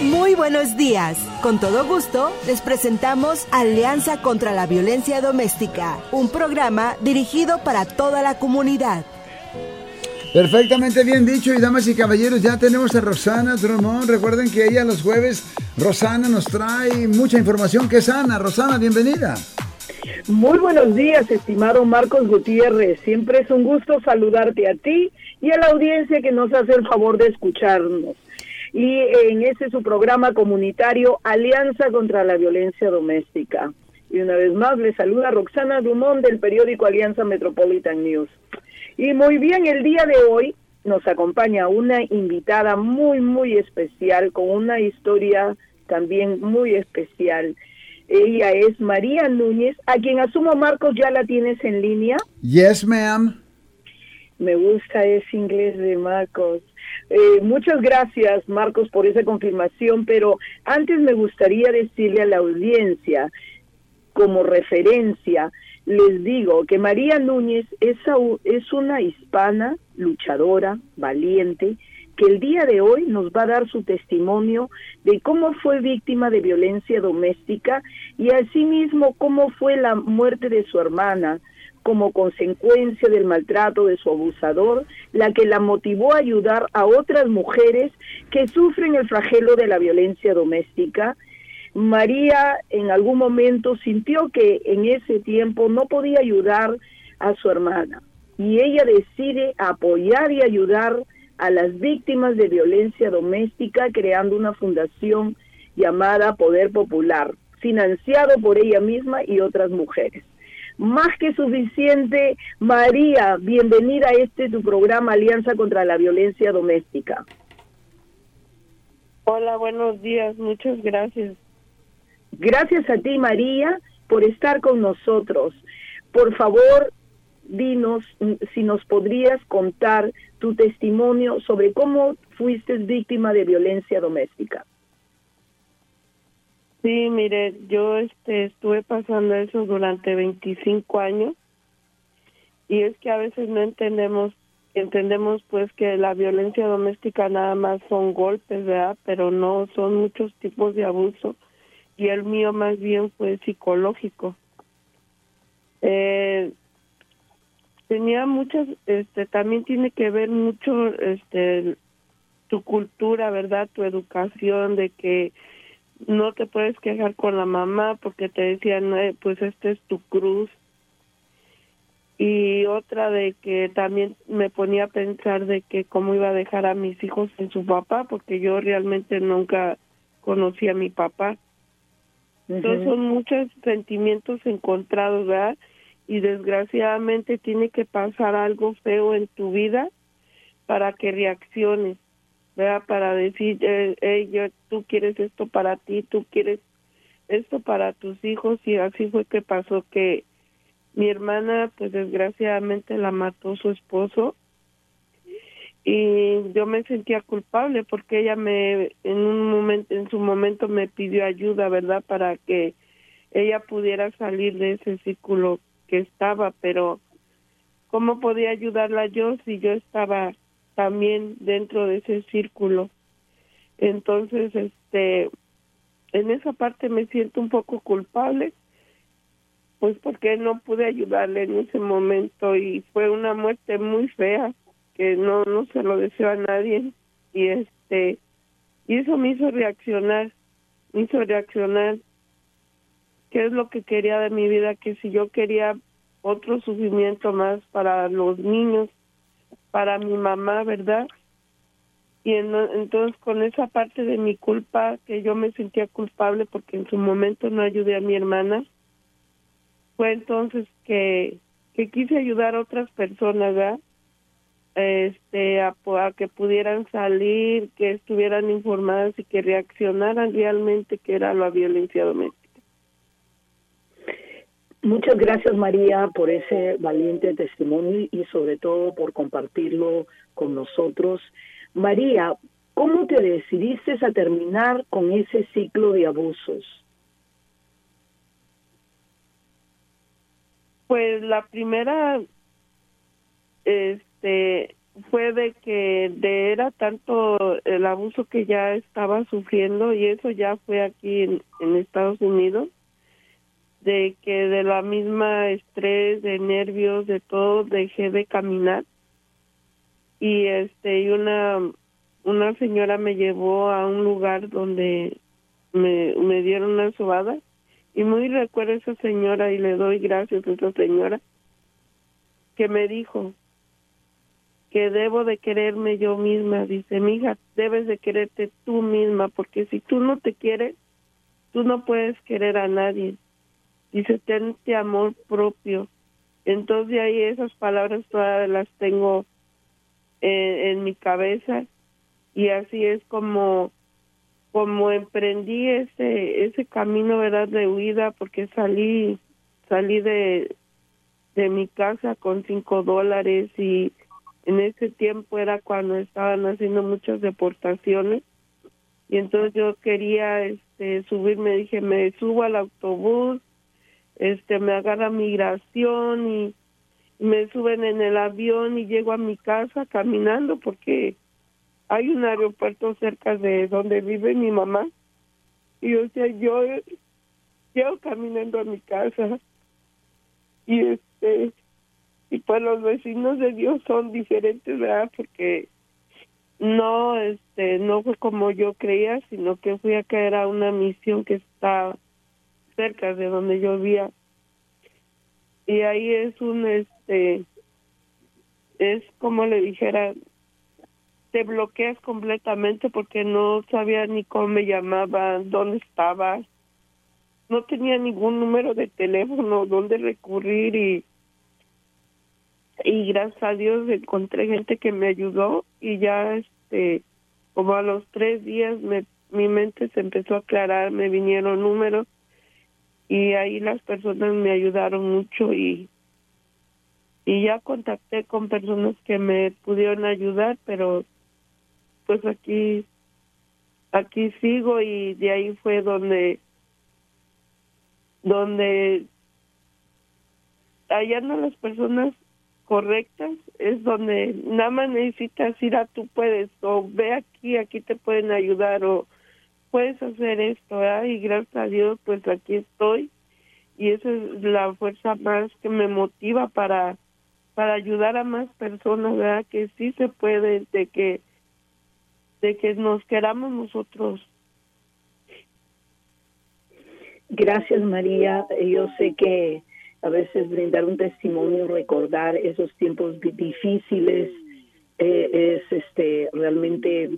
Muy buenos días. Con todo gusto, les presentamos Alianza contra la Violencia Doméstica, un programa dirigido para toda la comunidad. Perfectamente bien dicho y damas y caballeros, ya tenemos a Rosana Drummond. Recuerden que ella los jueves, Rosana nos trae mucha información que sana. Rosana, bienvenida. Muy buenos días, estimado Marcos Gutiérrez. Siempre es un gusto saludarte a ti y a la audiencia que nos hace el favor de escucharnos. Y en este su programa comunitario Alianza contra la Violencia Doméstica. Y una vez más le saluda Roxana Drummond del periódico Alianza Metropolitan News. Y muy bien, el día de hoy nos acompaña una invitada muy, muy especial, con una historia también muy especial. Ella es María Núñez, a quien asumo, Marcos, ya la tienes en línea. Yes, ma'am. Me gusta ese inglés de Marcos. Eh, muchas gracias, Marcos, por esa confirmación, pero antes me gustaría decirle a la audiencia, como referencia, les digo que María Núñez es, es una hispana luchadora, valiente, que el día de hoy nos va a dar su testimonio de cómo fue víctima de violencia doméstica y asimismo cómo fue la muerte de su hermana como consecuencia del maltrato de su abusador, la que la motivó a ayudar a otras mujeres que sufren el flagelo de la violencia doméstica María en algún momento sintió que en ese tiempo no podía ayudar a su hermana y ella decide apoyar y ayudar a las víctimas de violencia doméstica creando una fundación llamada Poder Popular, financiado por ella misma y otras mujeres. Más que suficiente, María, bienvenida a este tu programa Alianza contra la Violencia Doméstica. Hola, buenos días, muchas gracias. Gracias a ti, María, por estar con nosotros. Por favor, dinos si nos podrías contar tu testimonio sobre cómo fuiste víctima de violencia doméstica. Sí, mire, yo este, estuve pasando eso durante 25 años y es que a veces no entendemos, entendemos pues que la violencia doméstica nada más son golpes, ¿verdad? Pero no, son muchos tipos de abuso y el mío más bien fue psicológico. Eh, tenía muchas, este, también tiene que ver mucho, este, tu cultura, ¿verdad? Tu educación, de que no te puedes quejar con la mamá porque te decían, eh, pues esta es tu cruz. Y otra de que también me ponía a pensar de que cómo iba a dejar a mis hijos en su papá, porque yo realmente nunca conocí a mi papá. Entonces son muchos sentimientos encontrados, ¿verdad? Y desgraciadamente tiene que pasar algo feo en tu vida para que reacciones, ¿verdad? Para decir, eh, yo, tú quieres esto para ti, tú quieres esto para tus hijos y así fue que pasó que mi hermana pues desgraciadamente la mató su esposo y yo me sentía culpable porque ella me en un momento en su momento me pidió ayuda verdad para que ella pudiera salir de ese círculo que estaba pero cómo podía ayudarla yo si yo estaba también dentro de ese círculo entonces este en esa parte me siento un poco culpable pues porque no pude ayudarle en ese momento y fue una muerte muy fea que no no se lo deseo a nadie. Y este y eso me hizo reaccionar me hizo reaccionar. Qué es lo que quería de mi vida que si yo quería otro sufrimiento más para los niños para mi mamá verdad y entonces con esa parte de mi culpa que yo me sentía culpable porque en su momento no ayudé a mi hermana fue entonces que que quise ayudar a otras personas ¿verdad? Este a, que pudieran salir, que estuvieran informadas y que reaccionaran realmente que era la violencia doméstica. Muchas gracias María por ese valiente testimonio y sobre todo por compartirlo con nosotros. María, ¿Cómo te decidiste a terminar con ese ciclo de abusos? Pues la primera este fue de que de era tanto el abuso que ya estaba sufriendo y eso ya fue aquí en, Estados Unidos de que de la misma estrés, de nervios, de todo dejé de caminar. Y este y una una señora me llevó a un lugar donde me, me dieron una sobada. Y muy recuerdo a esa señora y le doy gracias a esa señora que me dijo que debo de quererme yo misma. Dice, mi hija, debes de quererte tú misma, porque si tú no te quieres, tú no puedes querer a nadie. Dice, tente amor propio. Entonces ahí esas palabras todas las tengo en, mi cabeza y así es como como emprendí ese ese camino verdad de huida porque salí salí de de mi casa con cinco dólares y en ese tiempo era cuando estaban haciendo muchas deportaciones. Y entonces yo quería este subirme dije me subo al autobús este me agarra migración y me suben en el avión y llego a mi casa caminando porque hay un aeropuerto cerca de donde vive mi mamá. Y o sea yo llego caminando a mi casa. Y este y pues los vecinos de Dios son diferentes, ¿verdad? Porque no, este, no fue como yo creía, sino que fui a caer a una misión que está cerca de donde yo vivía. Y ahí es un, este, es como le dijera, te bloqueas completamente porque no sabía ni cómo me llamaba, dónde estaba, no tenía ningún número de teléfono, dónde recurrir y y gracias a Dios encontré gente que me ayudó y ya este como a los tres días me, mi mente se empezó a aclarar, me vinieron números y ahí las personas me ayudaron mucho y y ya contacté con personas que me pudieron ayudar, pero pues aquí aquí sigo y de ahí fue donde donde hallando a las personas correctas es donde nada más necesitas ir a tú puedes o ve aquí, aquí te pueden ayudar o puedes hacer esto, ¿verdad? y gracias a Dios pues aquí estoy y esa es la fuerza más que me motiva para para ayudar a más personas, ¿verdad? Que sí se puede, de que de que nos queramos nosotros. Gracias María, yo sé que a veces brindar un testimonio, recordar esos tiempos difíciles, eh, es este realmente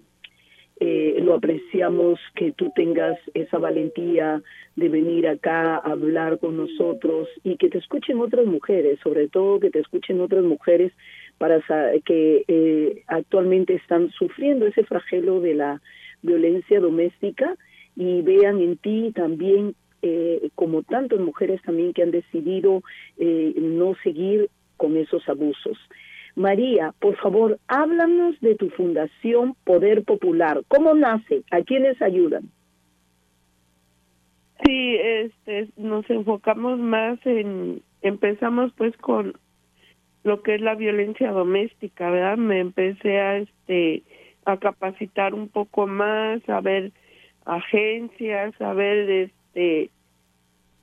eh, lo apreciamos que tú tengas esa valentía de venir acá a hablar con nosotros y que te escuchen otras mujeres, sobre todo que te escuchen otras mujeres para que eh, actualmente están sufriendo ese flagelo de la violencia doméstica y vean en ti también eh, como tantas mujeres también que han decidido eh, no seguir con esos abusos. María, por favor, háblanos de tu fundación Poder Popular. ¿Cómo nace? ¿A quiénes ayudan? Sí, este, nos enfocamos más en, empezamos pues con lo que es la violencia doméstica, ¿verdad? Me empecé a, este, a capacitar un poco más, a ver agencias, a ver, este,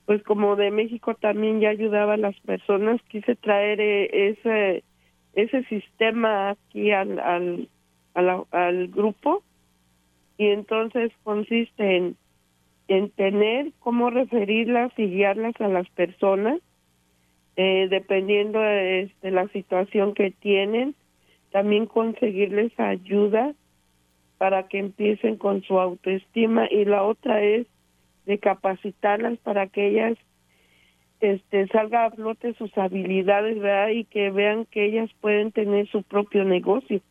pues como de México también ya ayudaba a las personas quise traer eh, ese ese sistema aquí al al, al, grupo. Y entonces consiste en en tener cómo referirlas y guiarlas a las personas eh, dependiendo de, este, la situación que tienen. También conseguirles ayuda para que empiecen con su autoestima. Y la otra es de capacitarlas para que ellas este salga a flote sus habilidades verdad y que vean que ellas pueden tener su propio negocio.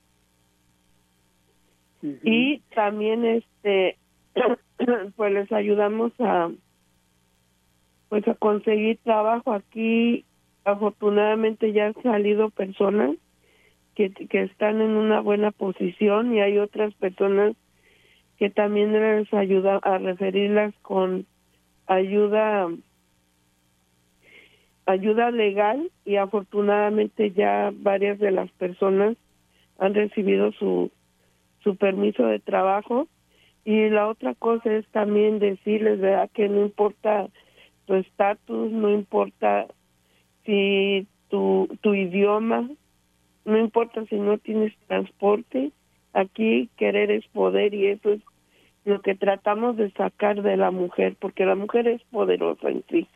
Y también este pues les ayudamos a pues a conseguir trabajo. Aquí afortunadamente ya han salido personas que, que están en una buena posición y hay otras personas que también les ayuda a referirlas con ayuda ayuda legal y afortunadamente ya varias de las personas han recibido su su permiso de trabajo. Y la otra cosa es también decirles verdad que no importa tu estatus no importa si tu tu idioma no importa si no tienes transporte aquí querer es poder y eso es lo que tratamos de sacar de la mujer porque la mujer es poderosa en sí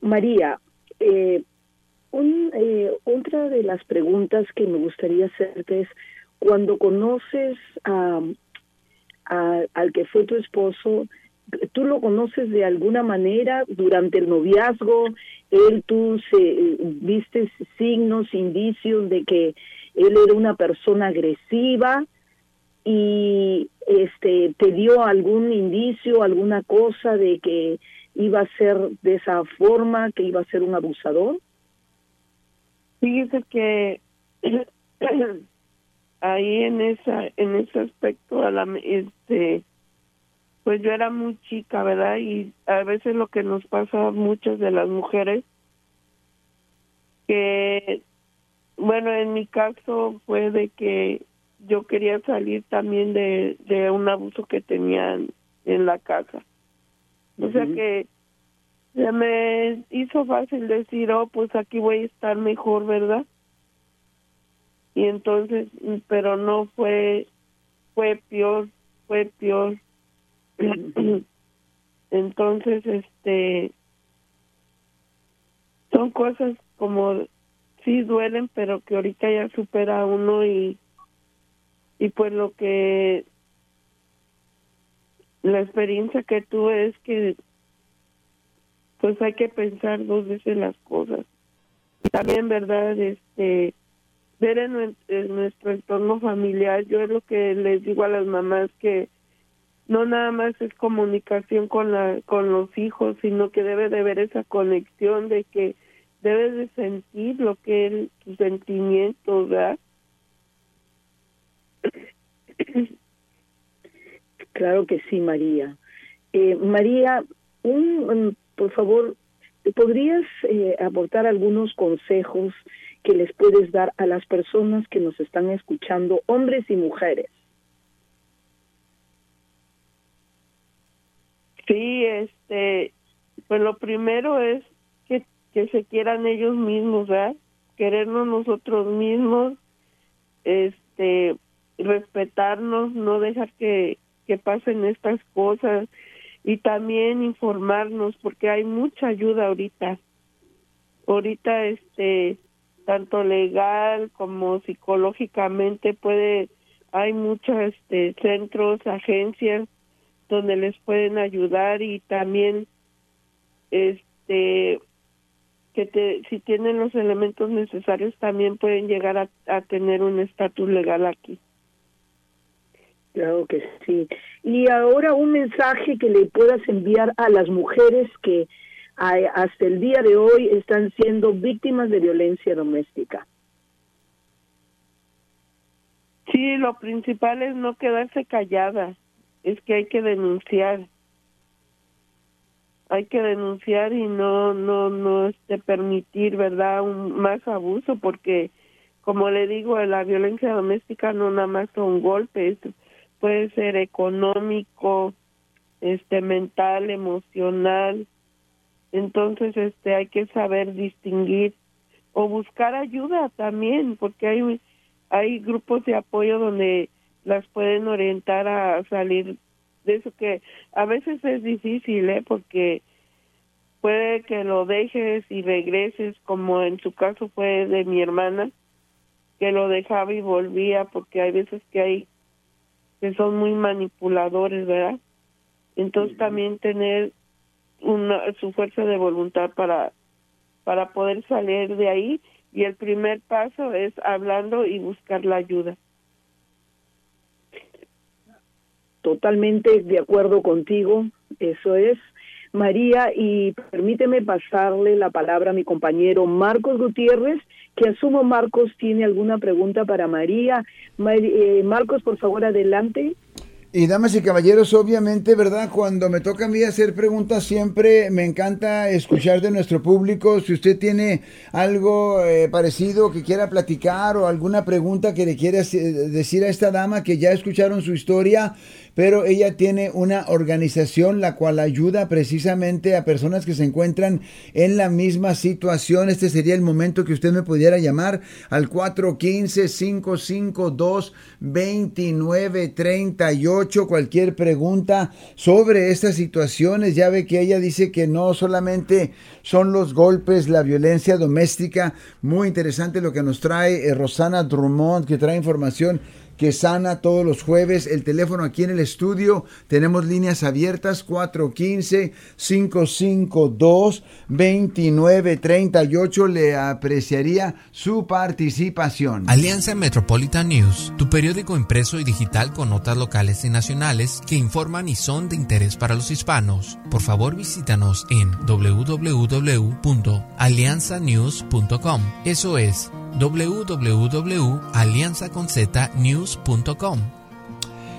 María, eh, un, eh, otra de las preguntas que me gustaría hacerte es, cuando conoces a, al que fue tu esposo, ¿tú lo conoces de alguna manera durante el noviazgo? ¿Él, tú, se, viste signos, indicios de que él era una persona agresiva? Y este te dio algún indicio, alguna cosa de que iba a ser de esa forma, que iba a ser un abusador? Fíjese que ahí en esa en ese aspecto a la este pues yo era muy chica, ¿verdad? Y a veces lo que nos pasa a muchas de las mujeres que bueno, en mi caso fue de que yo quería salir también de, de un abuso que tenían en la casa. O sea que se me hizo fácil decir, oh, pues aquí voy a estar mejor, ¿verdad? Y entonces, pero no fue, fue peor, fue peor. entonces, este, son cosas como, sí duelen, pero que ahorita ya supera uno y, y pues lo que la experiencia que tuve es que pues hay que pensar dos veces las cosas. También, ¿verdad? Este, ver en, nuestro entorno familiar, yo es lo que les digo a las mamás que no nada más es comunicación con la con los hijos, sino que debe de haber esa conexión de que debes de sentir lo que es tu sentimiento, ¿verdad? Claro que sí, María. Eh, María, un, por favor, ¿podrías eh, aportar algunos consejos que les puedes dar a las personas que nos están escuchando, hombres y mujeres? Sí, este, pues lo primero es que, se quieran ellos mismos, ¿verdad? Querernos nosotros mismos, este, respetarnos, no dejar que, que pasen estas cosas y también informarnos porque hay mucha ayuda ahorita. Ahorita este tanto legal como psicológicamente puede hay muchos este centros, agencias donde les pueden ayudar y también este que te, si tienen los elementos necesarios también pueden llegar a, a tener un estatus legal aquí. Claro que sí. Y ahora un mensaje que le puedas enviar a las mujeres que hasta el día de hoy están siendo víctimas de violencia doméstica. Sí, lo principal es no quedarse callada, es que hay que denunciar. Hay que denunciar y no no no este permitir, ¿verdad? Un más abuso porque como le digo, la violencia doméstica no nada más son golpes, puede ser económico, este mental, emocional. Entonces, este hay que saber distinguir o buscar ayuda también, porque hay hay grupos de apoyo donde las pueden orientar a salir de eso que a veces es difícil, ¿eh? Porque puede que lo dejes y regreses, como en su caso fue de mi hermana, que lo dejaba y volvía, porque hay veces que hay que son muy manipuladores, ¿verdad? Entonces también tener una, su fuerza de voluntad para, para poder salir de ahí y el primer paso es hablando y buscar la ayuda. Totalmente de acuerdo contigo, eso es. María, y permíteme pasarle la palabra a mi compañero Marcos Gutiérrez, que asumo Marcos tiene alguna pregunta para María. Eh, Marcos, por favor, adelante. Y damas y caballeros, obviamente, ¿verdad? Cuando me toca a mí hacer preguntas, siempre me encanta escuchar de nuestro público. Si usted tiene algo eh, parecido que quiera platicar o alguna pregunta que le quiera decir a esta dama que ya escucharon su historia, pero ella tiene una organización la cual ayuda precisamente a personas que se encuentran en la misma situación. Este sería el momento que usted me pudiera llamar al 415-552-2938. Cualquier pregunta sobre estas situaciones. Ya ve que ella dice que no solamente son los golpes, la violencia doméstica. Muy interesante lo que nos trae eh, Rosana Drummond, que trae información que sana todos los jueves. El teléfono aquí en el estudio. Tenemos líneas abiertas 415-552-2938. Le apreciaría su participación. Alianza Metropolitan News, tu periódico impreso y digital con notas locales y nacionales que informan y son de interés para los hispanos. Por favor visítanos en www.alianzanews.com. Eso es www.alianzaconznews.com.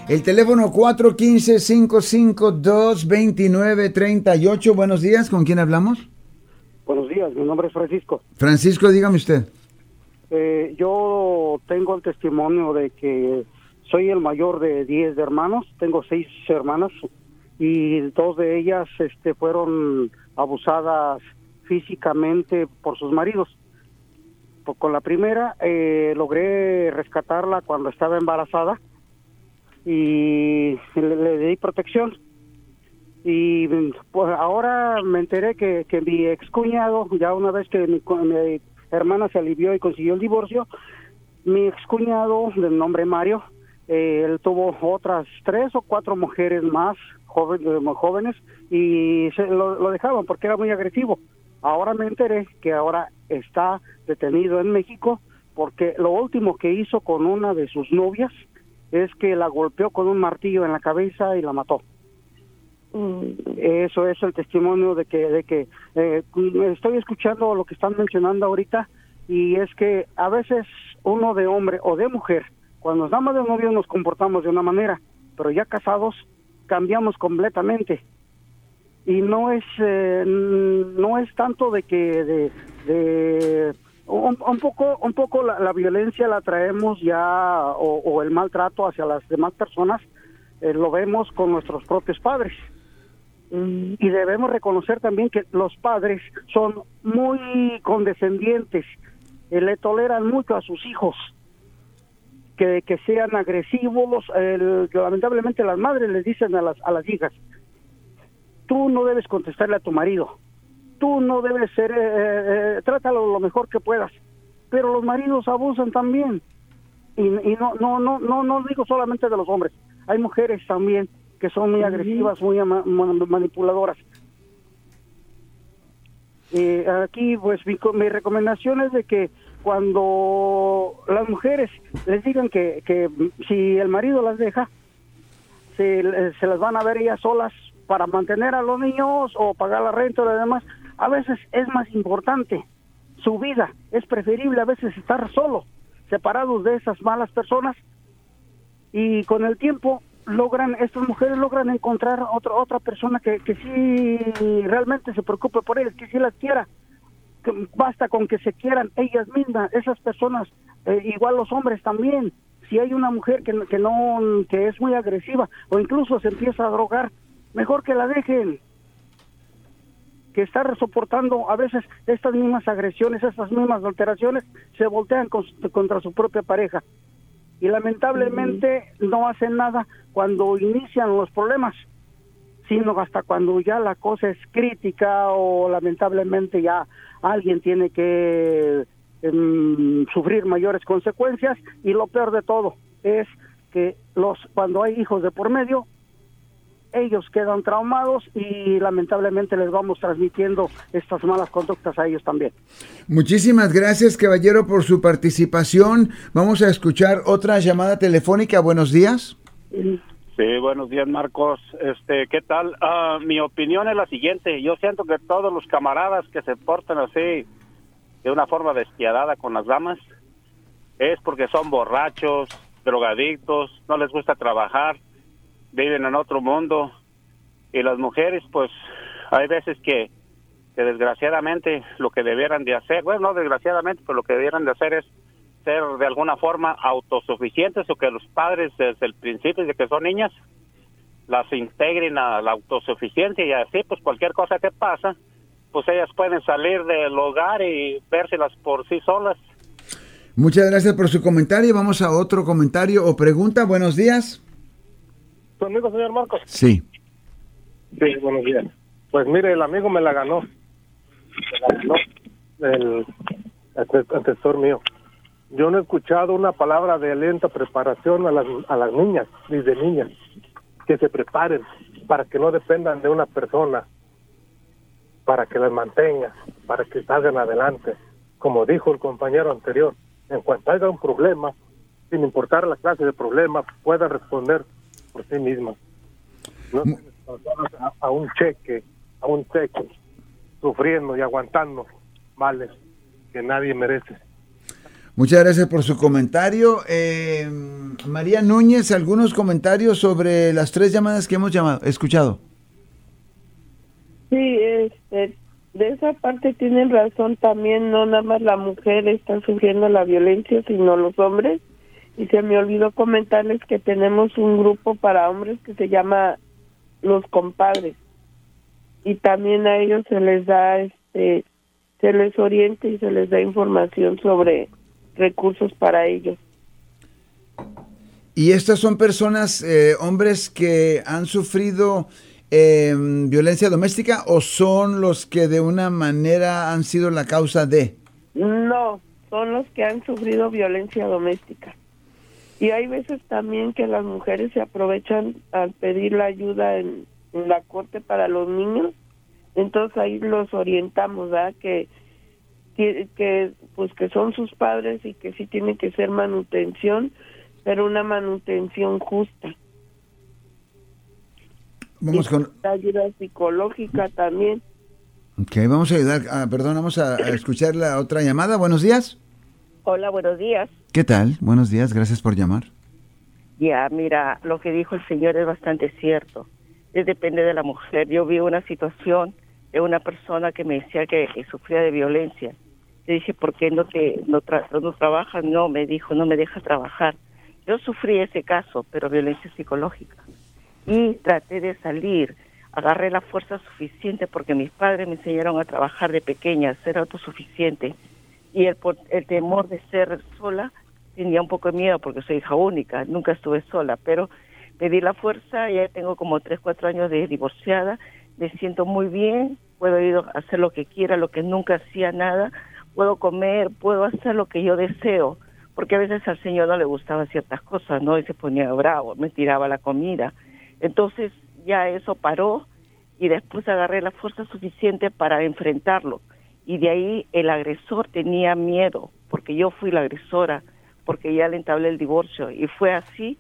El teléfono 415-552-2938. Buenos días, ¿con quién hablamos? Buenos días, mi nombre es Francisco. Francisco, dígame usted. Eh, yo tengo el testimonio de que soy el mayor de 10 hermanos, tengo seis hermanas y dos de ellas este, fueron abusadas físicamente por sus maridos con la primera eh, logré rescatarla cuando estaba embarazada y le, di protección. Y pues ahora me enteré que, que mi excuñado, ya una vez que mi, hermana se alivió y consiguió el divorcio, mi excuñado, del nombre Mario, eh, él tuvo otras tres o cuatro mujeres más jóvenes y se, lo, lo dejaban porque era muy agresivo. Ahora me enteré que ahora está detenido en México porque lo último que hizo con una de sus novias es que la golpeó con un martillo en la cabeza y la mató. Eso es el testimonio de que, de que eh, estoy escuchando lo que están mencionando ahorita y es que a veces uno de hombre o de mujer, cuando nos damos de novio nos comportamos de una manera, pero ya casados cambiamos completamente y no es eh, no es tanto de que de, un, poco un poco la, violencia la traemos ya o, el maltrato hacia las demás personas eh, lo vemos con nuestros propios padres. Y debemos reconocer también que los padres son muy condescendientes eh, le toleran mucho a sus hijos que, que sean agresivos lamentablemente las madres les dicen a las a las hijas tú no debes contestarle a tu marido, tú no debes ser, eh, eh, trátalo lo mejor que puedas, pero los maridos abusan también. Y, no, no, no, no, no digo solamente de los hombres, hay mujeres también que son muy agresivas, muy manipuladoras. Eh, aquí, pues, mi, mi, recomendación es de que cuando las mujeres les digan que, que si el marido las deja, se, se las van a ver ellas solas para mantener a los niños o pagar la renta o demás, a veces es más importante su vida, es preferible a veces estar solo, separados de esas malas personas y con el tiempo logran, estas mujeres logran encontrar otra otra persona que, que sí realmente se preocupe por ellas, que sí las quiera. Basta con que se quieran ellas mismas, esas personas, eh, igual los hombres también. Si hay una mujer que, que no, que es muy agresiva o incluso se empieza a drogar, mejor que la dejen que estar soportando a veces estas mismas agresiones, estas mismas alteraciones, se voltean contra su propia pareja. Y lamentablemente no hacen nada cuando inician los problemas, sino hasta cuando ya la cosa es crítica o lamentablemente ya alguien tiene que em, sufrir mayores consecuencias. Y lo peor de todo es que los cuando hay hijos de por medio, ellos quedan traumados y lamentablemente les vamos transmitiendo estas malas conductas a ellos también. Muchísimas gracias, caballero, por su participación. Vamos a escuchar otra llamada telefónica. Buenos días. Sí, buenos días, Marcos. Este, ¿qué tal? Ah, mi opinión es la siguiente. Yo siento que todos los camaradas que se portan así de una forma despiadada con las damas es porque son borrachos, drogadictos, no les gusta trabajar, viven en otro mundo y las mujeres pues hay veces que, que desgraciadamente lo que debieran de hacer, bueno no desgraciadamente, pero lo que debieran de hacer es ser de alguna forma autosuficientes o que los padres desde el principio de que son niñas las integren a la autosuficiencia y así pues cualquier cosa que pasa pues ellas pueden salir del hogar y vérselas por sí solas. Muchas gracias por su comentario. Vamos a otro comentario o pregunta. Buenos días. ¿Tu amigo, señor Marcos? Sí. Sí, buenos días. Pues mire, el amigo me la ganó. Me la ganó el antecesor mío. Yo no he escuchado una palabra de lenta preparación a las, a las niñas, desde niñas, que se preparen para que no dependan de una persona, para que las mantenga, para que salgan adelante. Como dijo el compañero anterior, en cuanto haya un problema, sin importar la clase de problema, puedan responder por sí mismas. No a, a un cheque, a un cheque, sufriendo y aguantando males que nadie merece. Muchas gracias por su comentario. Eh, María Núñez, algunos comentarios sobre las tres llamadas que hemos llamado, escuchado. Sí, este, de esa parte tienen razón también, no nada más la mujer está sufriendo la violencia, sino los hombres. Y se me olvidó comentarles que tenemos un grupo para hombres que se llama Los Compadres. Y también a ellos se les da, este, se les orienta y se les da información sobre recursos para ellos. ¿Y estas son personas, eh, hombres que han sufrido eh, violencia doméstica o son los que de una manera han sido la causa de? No, son los que han sufrido violencia doméstica. Y hay veces también que las mujeres se aprovechan al pedir la ayuda en, en la corte para los niños. Entonces ahí los orientamos, ¿verdad? Que, que, que, pues que son sus padres y que sí tiene que ser manutención, pero una manutención justa. Vamos con... Ayuda psicológica también. Ok, vamos a ayudar, ah, perdón, vamos a, a escuchar la otra llamada. Buenos días. Hola, buenos días. ¿Qué tal? Buenos días, gracias por llamar. Ya, mira, lo que dijo el señor es bastante cierto. Es depende de la mujer. Yo vi una situación de una persona que me decía que, que sufría de violencia. Le dije, ¿por qué no te no, tra no trabajas? No, me dijo, no me deja trabajar. Yo sufrí ese caso, pero violencia psicológica. Y traté de salir. Agarré la fuerza suficiente porque mis padres me enseñaron a trabajar de pequeña, a ser autosuficiente. Y el, el temor de ser sola tenía un poco de miedo porque soy hija única, nunca estuve sola, pero pedí la fuerza, ya tengo como tres, cuatro años de divorciada, me siento muy bien, puedo ir a hacer lo que quiera, lo que nunca hacía nada, puedo comer, puedo hacer lo que yo deseo, porque a veces al Señor no le gustaban ciertas cosas, ¿no? Y se ponía bravo, me tiraba la comida. Entonces ya eso paró y después agarré la fuerza suficiente para enfrentarlo. Y de ahí el agresor tenía miedo, porque yo fui la agresora, porque ya le entablé el divorcio. Y fue así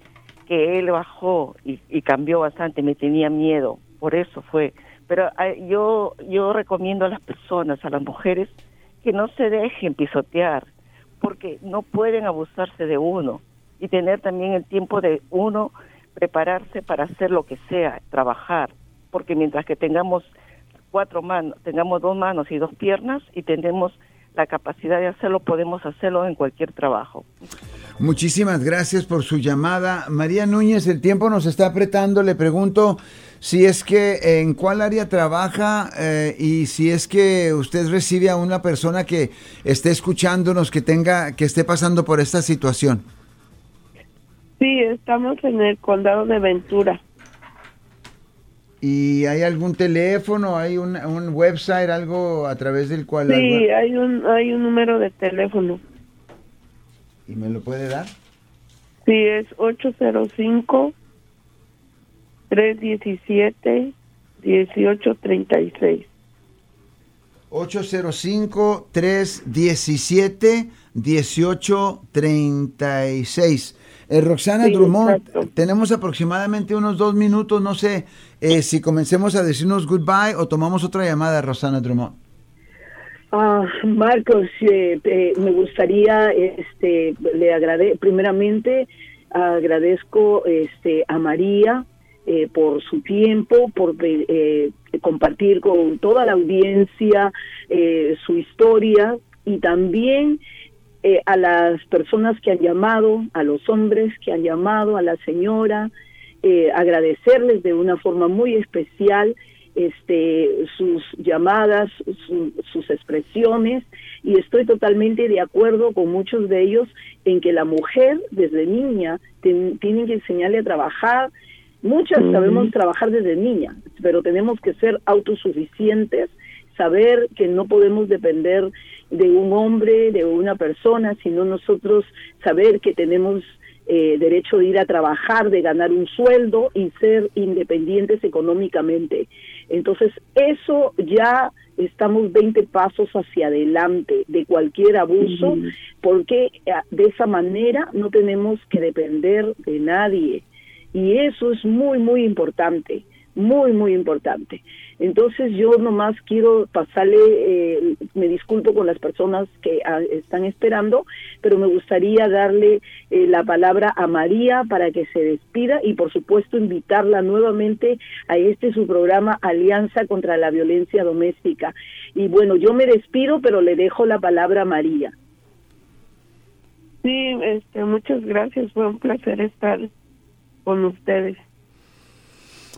que él bajó y, cambió bastante, me tenía miedo, por eso fue. Pero eh, yo, yo recomiendo a las personas, a las mujeres, que no se dejen pisotear, porque no pueden abusarse de uno y tener también el tiempo de uno prepararse para hacer lo que sea, trabajar, porque mientras que tengamos cuatro manos, tengamos dos manos y dos piernas y tenemos la capacidad de hacerlo, podemos hacerlo en cualquier trabajo. Muchísimas gracias por su llamada. María Núñez, el tiempo nos está apretando. Le pregunto si es que en cuál área trabaja eh, y si es que usted recibe a una persona que esté escuchándonos, que tenga, que esté pasando por esta situación. Sí, estamos en el condado de Ventura. ¿Y hay algún teléfono, hay un, un website, algo a través del cual... Sí, algo- hay un hay un número de teléfono. ¿Y me lo puede dar? Sí, es 805 317 1836. 805-317-1836. Eh, Roxana Sí, Drummond, exacto. tenemos aproximadamente unos dos minutos, no sé eh, si comencemos a decirnos goodbye o tomamos otra llamada, Roxana Drummond. Ah, Marcos, eh, eh, me gustaría, este, le agrade, primeramente agradezco, este, a María eh, por su tiempo, por compartir con toda la audiencia su historia y también a las personas que han llamado, a los hombres que han llamado, a la señora, agradecerles de una forma muy especial este, sus llamadas, sus expresiones, y estoy totalmente de acuerdo con muchos de ellos en que la mujer desde niña tiene que enseñarle a trabajar. Muchas sabemos trabajar desde niña, pero tenemos que ser autosuficientes, saber que no podemos depender de un hombre, de una persona, sino nosotros saber que tenemos eh, derecho de ir a trabajar, de ganar un sueldo y ser independientes económicamente. Entonces, eso ya estamos 20 pasos hacia adelante de cualquier abuso, porque eh, de esa manera no tenemos que depender de nadie. Y eso es muy, muy importante, muy, muy importante. Entonces yo nomás quiero pasarle, eh, me disculpo con las personas que ah, están esperando, pero me gustaría darle eh, la palabra a María para que se despida y por supuesto invitarla nuevamente a este su programa Alianza contra la Violencia Doméstica. Y bueno, yo me despido, pero le dejo la palabra a María. Sí, este, muchas gracias, fue un placer estar con ustedes.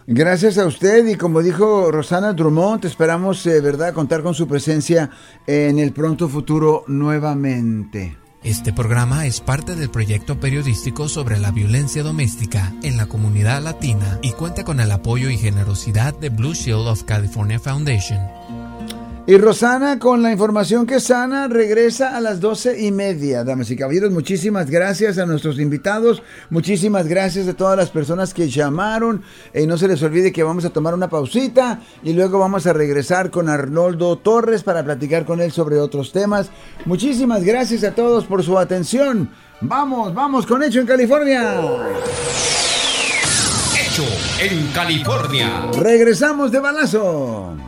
Gracias a usted y como dijo Rosana Drummond, esperamos, eh, ¿verdad?, contar con su presencia en el pronto futuro nuevamente. Este programa es parte del proyecto periodístico sobre la violencia doméstica en la comunidad latina y cuenta con el apoyo y generosidad de Blue Shield of California Foundation. Y Rosana, con la información que sana, regresa a las doce y media. Damas y caballeros, muchísimas gracias a nuestros invitados. Muchísimas gracias a todas las personas que llamaron. Y eh, no se les olvide que vamos a tomar una pausita y luego vamos a regresar con Arnoldo Torres para platicar con él sobre otros temas. Muchísimas gracias a todos por su atención. Vamos, vamos con Hecho en California. Hecho en California. Regresamos de balazo.